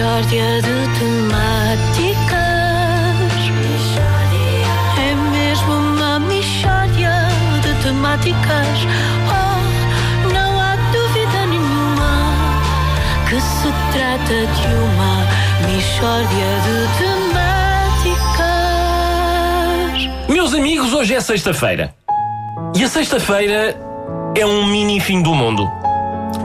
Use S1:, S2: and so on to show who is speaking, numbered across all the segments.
S1: Mishória de temáticas. É mesmo uma mishória de temáticas. Oh, não há dúvida nenhuma que se trata de uma mishória de temáticas.
S2: Meus amigos, hoje é sexta-feira. E a sexta-feira é um mini fim do mundo.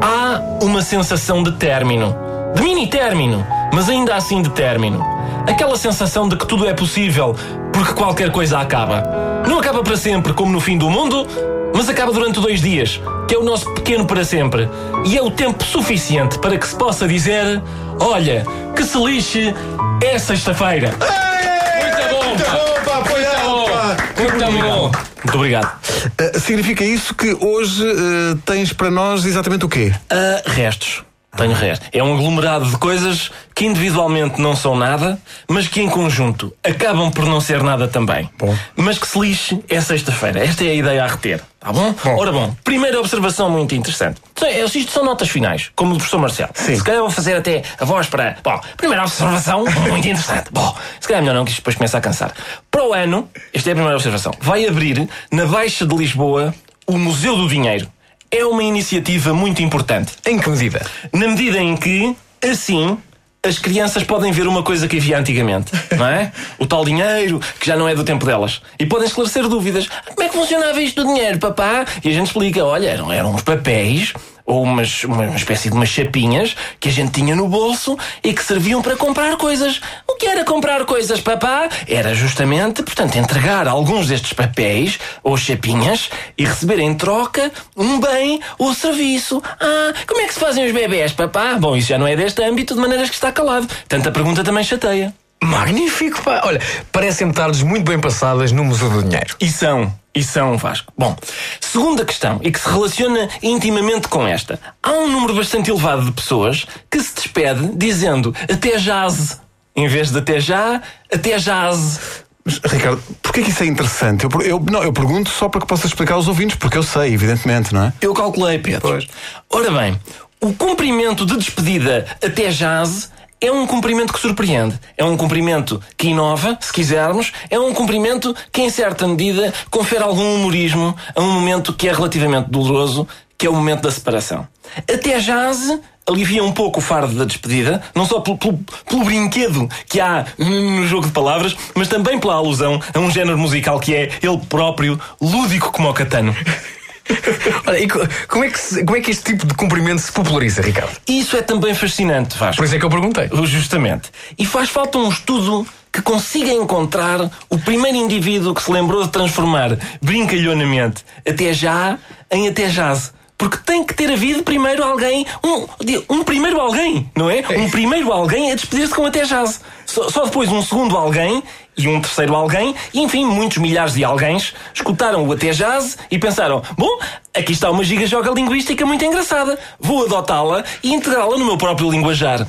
S2: Há uma sensação de término. De mini término, mas ainda assim de término. Aquela sensação de que tudo é possível porque qualquer coisa acaba. Não acaba para sempre, como no fim do mundo, mas acaba durante dois dias, que é o nosso pequeno para sempre. E é o tempo suficiente para que se possa dizer: olha, que se lixe, é sexta-feira. Muito bom,
S3: Muito
S2: pá.
S3: bom, pá, apoiado, pá.
S2: Muito bom. Muito obrigado.
S3: Uh, significa isso que hoje uh, tens para nós exatamente o quê?
S2: Ah, restos. Tenho restos. É um aglomerado de coisas que individualmente não são nada, mas que em conjunto acabam por não ser nada também.
S3: Bom.
S2: Mas que se lixe é sexta-feira. Esta é a ideia a reter. Tá bom?
S3: Bom.
S2: Ora bom, primeira observação muito interessante. É, Isto são notas finais, como do professor Marcelo.
S3: Sim.
S2: Se calhar vou fazer até a voz para. Bom, primeira observação muito interessante. Bom, se calhar é melhor não, que isto depois começa a cansar. Para o ano, esta é a primeira observação, vai abrir na Baixa de Lisboa o Museu do Dinheiro. É uma iniciativa muito importante.
S4: Em que medida?
S2: Na medida em que, assim, as crianças podem ver uma coisa que havia antigamente, não é? O tal dinheiro, que já não é do tempo delas. E podem esclarecer dúvidas. Como é que funcionava isto do dinheiro, papá? E a gente explica: olha, eram, eram uns papéis. Ou umas, uma, uma espécie de umas chapinhas que a gente tinha no bolso e que serviam para comprar coisas. O que era comprar coisas, papá? Era justamente, portanto, entregar alguns destes papéis ou chapinhas e receber em troca um bem ou serviço. Ah, como é que se fazem os bebés, papá? Bom, isso já não é deste âmbito, de maneiras que está calado. Tanta pergunta também chateia.
S4: Magnífico, pá. Olha, parecem-me tardes muito bem passadas no Museu do Dinheiro.
S2: E são, e são, Vasco. Bom, segunda questão, e que se relaciona intimamente com esta. Há um número bastante elevado de pessoas que se despede dizendo até jaz, em vez de até já, até jaz.
S3: Mas, Ricardo, porquê que isso é interessante? Eu, eu- não, eu pergunto só para que possas explicar aos ouvintes, porque eu sei, evidentemente, não é?
S2: Eu calculei, Pedro.
S3: Pois.
S2: Ora bem, o cumprimento de despedida até jaz é um cumprimento que surpreende. É um cumprimento que inova, se quisermos. É um cumprimento que, em certa medida, confere algum humorismo a um momento que é relativamente doloroso, que é o momento da separação. Até jaz alivia um pouco o fardo da despedida, não só pelo, pelo- pelo brinquedo que há no jogo de palavras, mas também pela alusão a um género musical que é ele próprio lúdico como o catano.
S4: Olha, e co- como é, que como é que este tipo de cumprimento se populariza, Ricardo?
S2: Isso é também fascinante, Vasco.
S4: Por isso é que eu perguntei.
S2: Justamente. E faz falta um estudo que consiga encontrar o primeiro indivíduo que se lembrou de transformar brincalhonamente até já em até jaz. Porque tem que ter havido primeiro alguém, um, um primeiro alguém, não é? Um primeiro alguém a despedir-se com até jaz. Só, só depois um segundo alguém e um terceiro alguém, e enfim, muitos milhares de alguéns escutaram o até jaz e pensaram: bom, aqui está uma giga-joga linguística muito engraçada, vou adotá-la e integrá-la no meu próprio linguajar.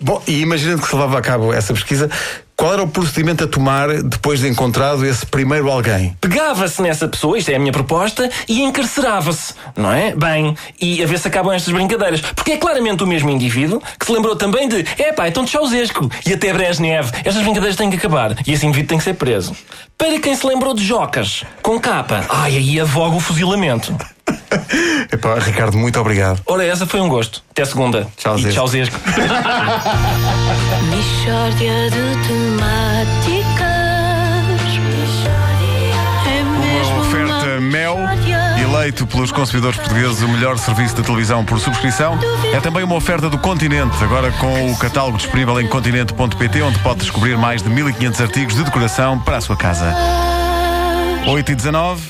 S3: Bom, e imaginando que se levava a cabo essa pesquisa, qual era o procedimento a tomar depois de encontrado esse primeiro alguém?
S2: pegava-se nessa pessoa, isto é a minha proposta, e encarcerava-se, não é? Bem, e a ver se acabam estas brincadeiras. Porque é claramente o mesmo indivíduo que se lembrou também de, é pá, então de Ceausescu e até Brezhnev. Estas brincadeiras têm que acabar. E esse indivíduo tem que ser preso. Para quem se lembrou de Jocas, com capa, ai, aí advoga o fuzilamento.
S3: Epá, Ricardo, muito obrigado.
S2: Ora, essa foi um gosto. Até segunda.
S3: Ceausescu.
S1: Mishória de temáticas. É mesmo
S5: Uma oferta Mel, eleito pelos consumidores portugueses o melhor serviço de televisão por subscrição. É também uma oferta do Continente, agora com o catálogo disponível em continente.pt, onde pode descobrir mais de 1500 artigos de decoração para a sua casa. 8 e 19